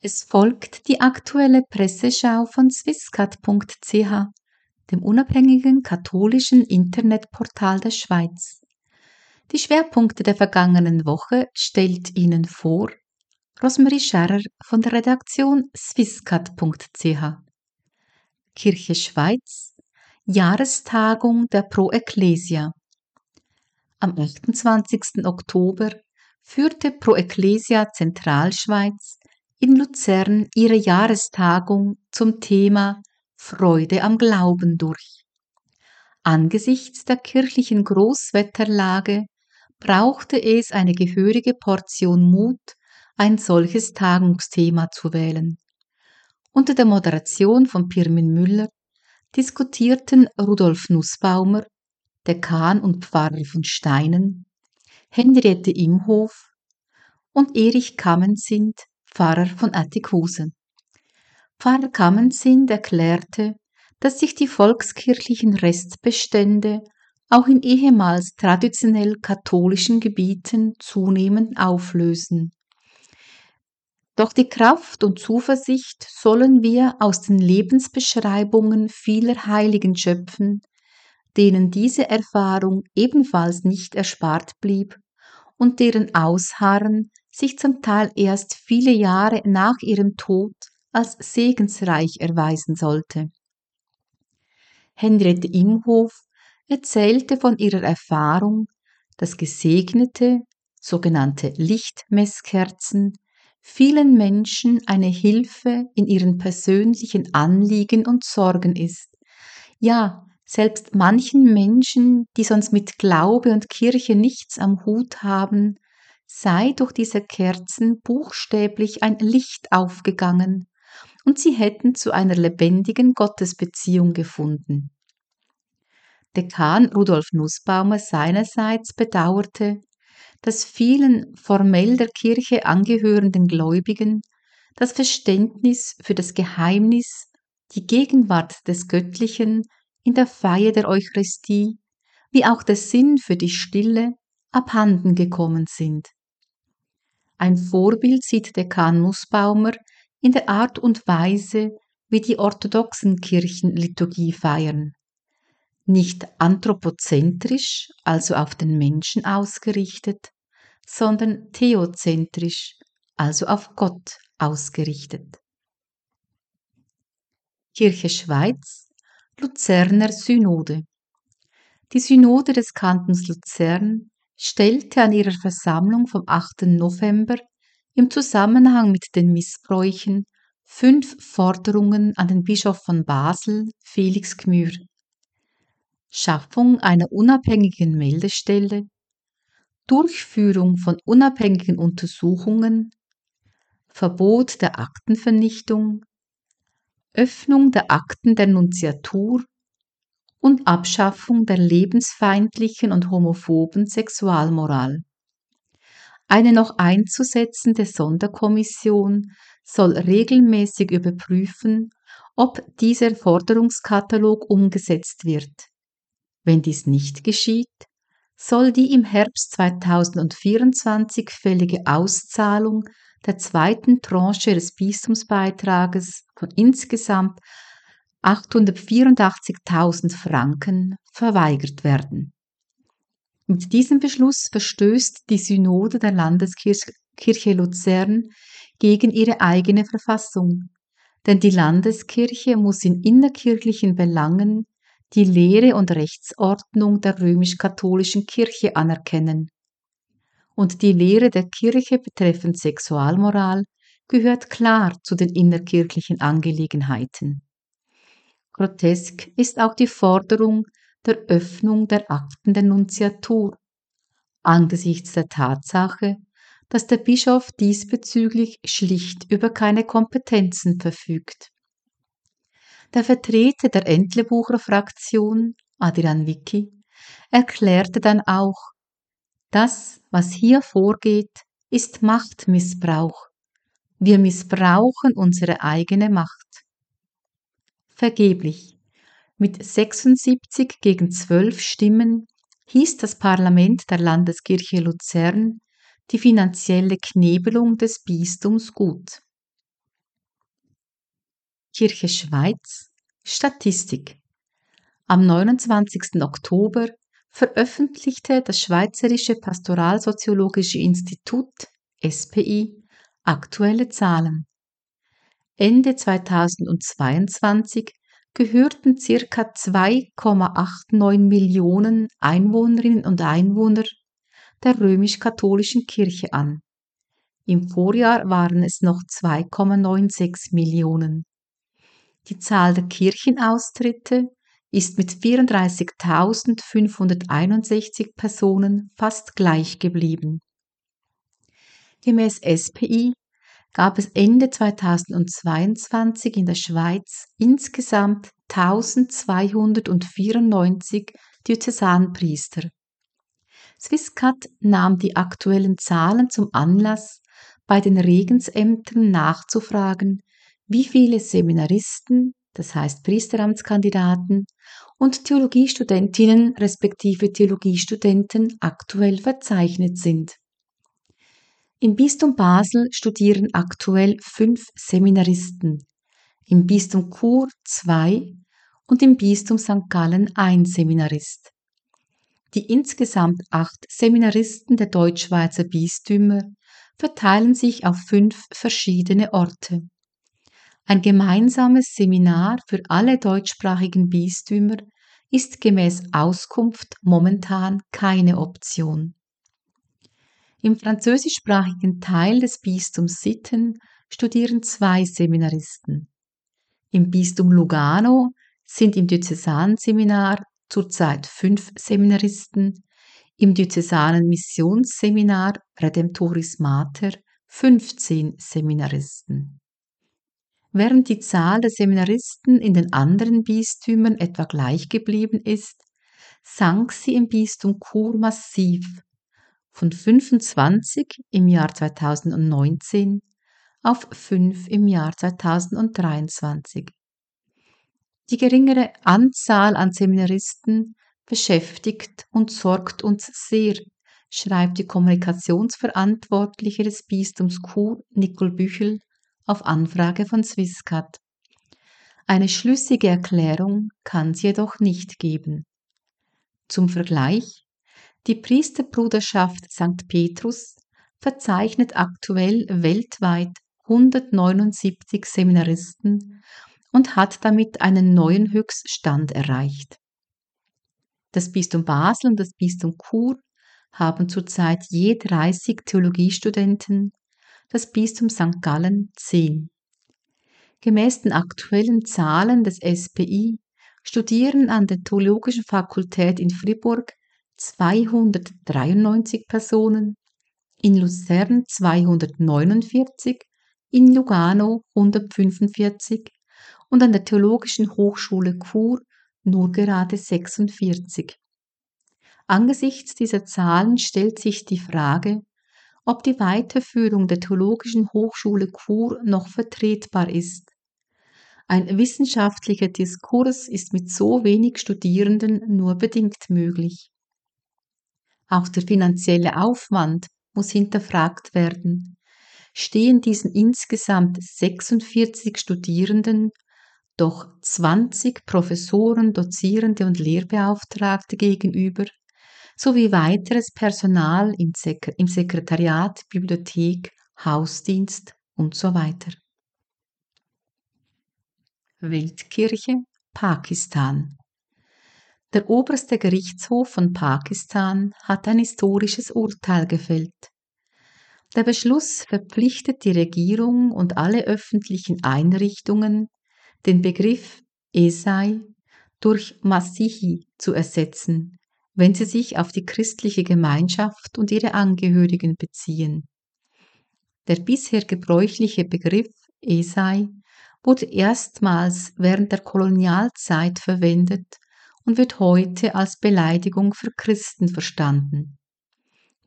Es folgt die aktuelle Presseschau von swisscat.ch, dem unabhängigen katholischen Internetportal der Schweiz. Die Schwerpunkte der vergangenen Woche stellt Ihnen vor Rosemarie Scherrer von der Redaktion swisscat.ch. Kirche Schweiz Jahrestagung der Pro Ecclesia. Am 28. Oktober führte Pro Ecclesia Zentralschweiz in Luzern ihre Jahrestagung zum Thema Freude am Glauben durch. Angesichts der kirchlichen Großwetterlage brauchte es eine gehörige Portion Mut, ein solches Tagungsthema zu wählen. Unter der Moderation von Pirmin Müller diskutierten Rudolf Nussbaumer, Dekan und Pfarrer von Steinen, Henriette Imhof und Erich Kammensind, Pfarrer von Attikhusen. Pfarrer Kammensind erklärte, dass sich die volkskirchlichen Restbestände auch in ehemals traditionell katholischen Gebieten zunehmend auflösen. Doch die Kraft und Zuversicht sollen wir aus den Lebensbeschreibungen vieler Heiligen schöpfen, denen diese Erfahrung ebenfalls nicht erspart blieb und deren Ausharren sich zum Teil erst viele Jahre nach ihrem Tod als segensreich erweisen sollte. Henriette Imhof erzählte von ihrer Erfahrung, dass gesegnete, sogenannte Lichtmesskerzen vielen Menschen eine Hilfe in ihren persönlichen Anliegen und Sorgen ist. Ja, selbst manchen Menschen, die sonst mit Glaube und Kirche nichts am Hut haben, sei durch diese Kerzen buchstäblich ein Licht aufgegangen, und sie hätten zu einer lebendigen Gottesbeziehung gefunden. Dekan Rudolf Nussbaumer seinerseits bedauerte, dass vielen formell der Kirche angehörenden Gläubigen das Verständnis für das Geheimnis, die Gegenwart des Göttlichen in der Feier der Eucharistie, wie auch der Sinn für die Stille abhanden gekommen sind. Ein Vorbild sieht Dekan Nussbaumer in der Art und Weise, wie die orthodoxen Kirchen Liturgie feiern. Nicht anthropozentrisch, also auf den Menschen ausgerichtet, sondern theozentrisch, also auf Gott ausgerichtet. Kirche Schweiz, Luzerner Synode. Die Synode des Kantons Luzern stellte an ihrer Versammlung vom 8. November im Zusammenhang mit den Missbräuchen fünf Forderungen an den Bischof von Basel, Felix Gmür. Schaffung einer unabhängigen Meldestelle, Durchführung von unabhängigen Untersuchungen, Verbot der Aktenvernichtung, Öffnung der Akten der Nunziatur und Abschaffung der lebensfeindlichen und homophoben Sexualmoral. Eine noch einzusetzende Sonderkommission soll regelmäßig überprüfen, ob dieser Forderungskatalog umgesetzt wird. Wenn dies nicht geschieht, soll die im Herbst 2024 fällige Auszahlung der zweiten Tranche des Bistumsbeitrages von insgesamt 884.000 Franken verweigert werden. Mit diesem Beschluss verstößt die Synode der Landeskirche Luzern gegen ihre eigene Verfassung, denn die Landeskirche muss in innerkirchlichen Belangen die Lehre und Rechtsordnung der römisch-katholischen Kirche anerkennen. Und die Lehre der Kirche betreffend Sexualmoral gehört klar zu den innerkirchlichen Angelegenheiten. Grotesk ist auch die Forderung der Öffnung der Akten der Nunziatur, angesichts der Tatsache, dass der Bischof diesbezüglich schlicht über keine Kompetenzen verfügt. Der Vertreter der Entlebucher Fraktion, Adrian Vicky, erklärte dann auch, das, was hier vorgeht, ist Machtmissbrauch. Wir missbrauchen unsere eigene Macht. Vergeblich. Mit 76 gegen 12 Stimmen hieß das Parlament der Landeskirche Luzern die finanzielle Knebelung des Bistums gut. Kirche Schweiz Statistik Am 29. Oktober veröffentlichte das Schweizerische Pastoralsoziologische Institut SPI aktuelle Zahlen. Ende 2022 gehörten circa 2,89 Millionen Einwohnerinnen und Einwohner der römisch-katholischen Kirche an. Im Vorjahr waren es noch 2,96 Millionen. Die Zahl der Kirchenaustritte ist mit 34.561 Personen fast gleich geblieben. Gemäß SPI gab es Ende 2022 in der Schweiz insgesamt 1294 Diözesanpriester. Swisscat nahm die aktuellen Zahlen zum Anlass, bei den Regensämtern nachzufragen, wie viele Seminaristen, das heißt Priesteramtskandidaten, und Theologiestudentinnen respektive Theologiestudenten aktuell verzeichnet sind. Im Bistum Basel studieren aktuell fünf Seminaristen, im Bistum Chur zwei und im Bistum St. Gallen ein Seminarist. Die insgesamt acht Seminaristen der Deutschschweizer Bistümer verteilen sich auf fünf verschiedene Orte. Ein gemeinsames Seminar für alle deutschsprachigen Bistümer ist gemäß Auskunft momentan keine Option. Im französischsprachigen Teil des Bistums Sitten studieren zwei Seminaristen. Im Bistum Lugano sind im Diözesanseminar zurzeit fünf Seminaristen, im Diözesanen Missionsseminar Redemptoris Mater 15 Seminaristen. Während die Zahl der Seminaristen in den anderen Bistümern etwa gleich geblieben ist, sank sie im Bistum Chur massiv von 25 im Jahr 2019 auf 5 im Jahr 2023. Die geringere Anzahl an Seminaristen beschäftigt und sorgt uns sehr, schreibt die Kommunikationsverantwortliche des Bistums Chur, Nicole Büchel, auf Anfrage von Swisscat. Eine schlüssige Erklärung kann sie jedoch nicht geben. Zum Vergleich die Priesterbruderschaft St. Petrus verzeichnet aktuell weltweit 179 Seminaristen und hat damit einen neuen Höchststand erreicht. Das Bistum Basel und das Bistum Chur haben zurzeit je 30 Theologiestudenten, das Bistum St. Gallen 10. Gemäß den aktuellen Zahlen des SPI studieren an der Theologischen Fakultät in Fribourg 293 Personen, in Luzern 249, in Lugano 145 und an der Theologischen Hochschule Chur nur gerade 46. Angesichts dieser Zahlen stellt sich die Frage, ob die Weiterführung der Theologischen Hochschule Chur noch vertretbar ist. Ein wissenschaftlicher Diskurs ist mit so wenig Studierenden nur bedingt möglich. Auch der finanzielle Aufwand muss hinterfragt werden. Stehen diesen insgesamt 46 Studierenden doch 20 Professoren, Dozierende und Lehrbeauftragte gegenüber, sowie weiteres Personal im, Sek im Sekretariat, Bibliothek, Hausdienst und so weiter. Weltkirche Pakistan der oberste Gerichtshof von Pakistan hat ein historisches Urteil gefällt. Der Beschluss verpflichtet die Regierung und alle öffentlichen Einrichtungen, den Begriff Esai durch Masihi zu ersetzen, wenn sie sich auf die christliche Gemeinschaft und ihre Angehörigen beziehen. Der bisher gebräuchliche Begriff Esai wurde erstmals während der Kolonialzeit verwendet und wird heute als Beleidigung für Christen verstanden.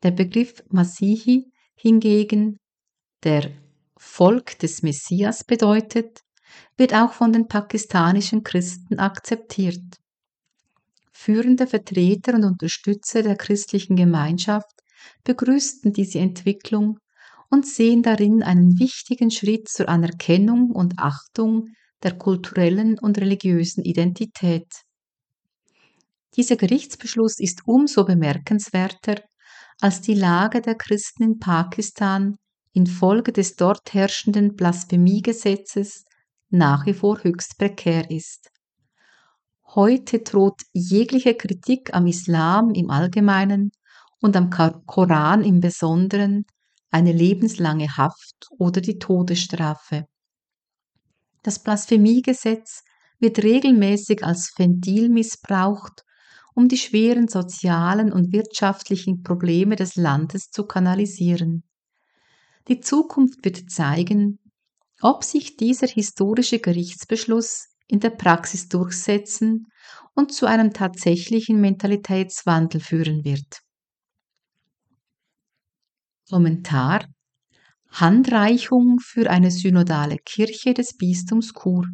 Der Begriff Masihi hingegen, der Volk des Messias bedeutet, wird auch von den pakistanischen Christen akzeptiert. Führende Vertreter und Unterstützer der christlichen Gemeinschaft begrüßten diese Entwicklung und sehen darin einen wichtigen Schritt zur Anerkennung und Achtung der kulturellen und religiösen Identität. Dieser Gerichtsbeschluss ist umso bemerkenswerter, als die Lage der Christen in Pakistan infolge des dort herrschenden Blasphemiegesetzes nach wie vor höchst prekär ist. Heute droht jegliche Kritik am Islam im Allgemeinen und am Koran im Besonderen eine lebenslange Haft oder die Todesstrafe. Das Blasphemiegesetz wird regelmäßig als Ventil missbraucht, um die schweren sozialen und wirtschaftlichen Probleme des Landes zu kanalisieren. Die Zukunft wird zeigen, ob sich dieser historische Gerichtsbeschluss in der Praxis durchsetzen und zu einem tatsächlichen Mentalitätswandel führen wird. Kommentar Handreichung für eine synodale Kirche des Bistums Chur.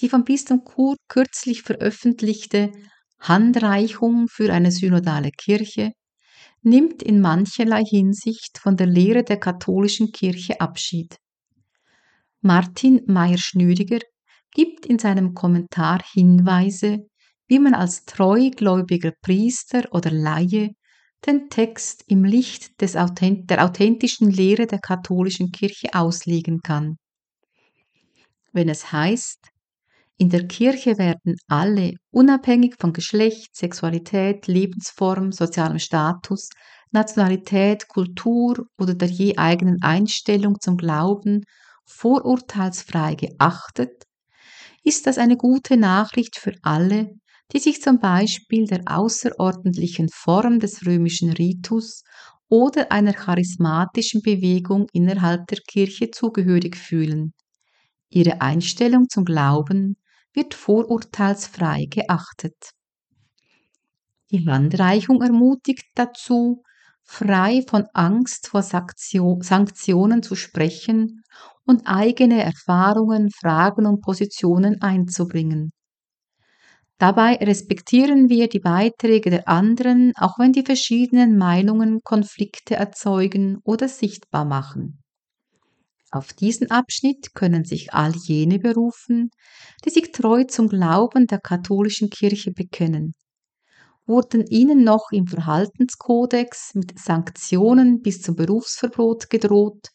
Die vom Bistum Chur kürzlich veröffentlichte Handreichung für eine synodale Kirche nimmt in mancherlei Hinsicht von der Lehre der katholischen Kirche Abschied. Martin Meyer-Schnüriger gibt in seinem Kommentar Hinweise, wie man als treugläubiger Priester oder Laie den Text im Licht des, der authentischen Lehre der katholischen Kirche auslegen kann. Wenn es heißt, in der Kirche werden alle, unabhängig von Geschlecht, Sexualität, Lebensform, sozialem Status, Nationalität, Kultur oder der je eigenen Einstellung zum Glauben vorurteilsfrei geachtet, ist das eine gute Nachricht für alle, die sich zum Beispiel der außerordentlichen Form des römischen Ritus oder einer charismatischen Bewegung innerhalb der Kirche zugehörig fühlen. Ihre Einstellung zum Glauben wird vorurteilsfrei geachtet. Die Handreichung ermutigt dazu, frei von Angst vor Sanktionen zu sprechen und eigene Erfahrungen, Fragen und Positionen einzubringen. Dabei respektieren wir die Beiträge der anderen, auch wenn die verschiedenen Meinungen Konflikte erzeugen oder sichtbar machen. Auf diesen Abschnitt können sich all jene berufen, die sich treu zum Glauben der katholischen Kirche bekennen. Wurden ihnen noch im Verhaltenskodex mit Sanktionen bis zum Berufsverbot gedroht,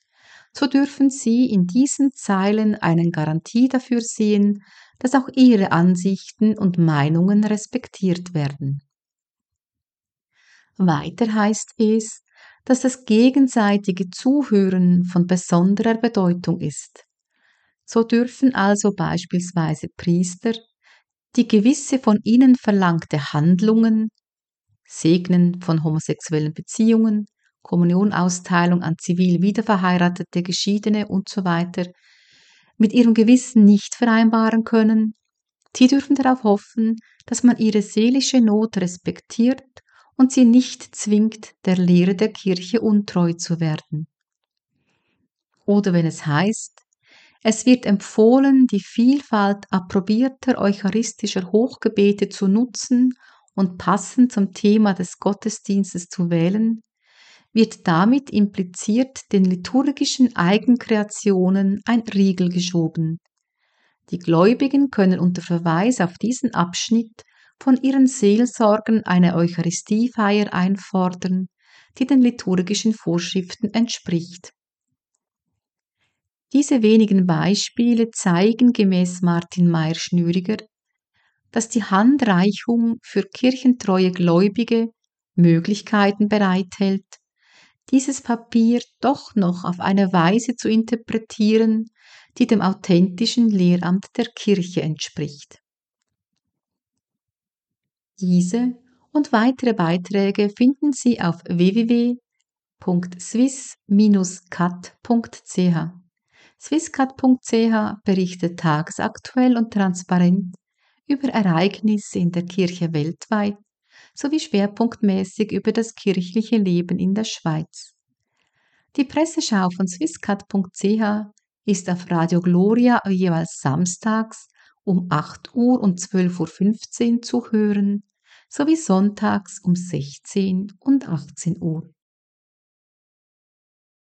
so dürfen sie in diesen Zeilen eine Garantie dafür sehen, dass auch ihre Ansichten und Meinungen respektiert werden. Weiter heißt es, dass das gegenseitige Zuhören von besonderer Bedeutung ist. So dürfen also beispielsweise Priester, die gewisse von ihnen verlangte Handlungen, Segnen von homosexuellen Beziehungen, Kommunionausteilung an zivil wiederverheiratete Geschiedene usw. So mit ihrem Gewissen nicht vereinbaren können, sie dürfen darauf hoffen, dass man ihre seelische Not respektiert und sie nicht zwingt, der Lehre der Kirche untreu zu werden. Oder wenn es heißt, es wird empfohlen, die Vielfalt approbierter eucharistischer Hochgebete zu nutzen und passend zum Thema des Gottesdienstes zu wählen, wird damit impliziert den liturgischen Eigenkreationen ein Riegel geschoben. Die Gläubigen können unter Verweis auf diesen Abschnitt von ihren Seelsorgern eine Eucharistiefeier einfordern, die den liturgischen Vorschriften entspricht. Diese wenigen Beispiele zeigen gemäß Martin Meyer-Schnüriger, dass die Handreichung für kirchentreue Gläubige Möglichkeiten bereithält, dieses Papier doch noch auf eine Weise zu interpretieren, die dem authentischen Lehramt der Kirche entspricht. Diese und weitere Beiträge finden Sie auf www.swiss-cat.ch. Swisscat.ch berichtet tagesaktuell und transparent über Ereignisse in der Kirche weltweit sowie schwerpunktmäßig über das kirchliche Leben in der Schweiz. Die Presseschau von swisscat.ch ist auf Radio Gloria jeweils samstags um 8 Uhr und 12.15 Uhr zu hören, sowie sonntags um 16 und 18 Uhr.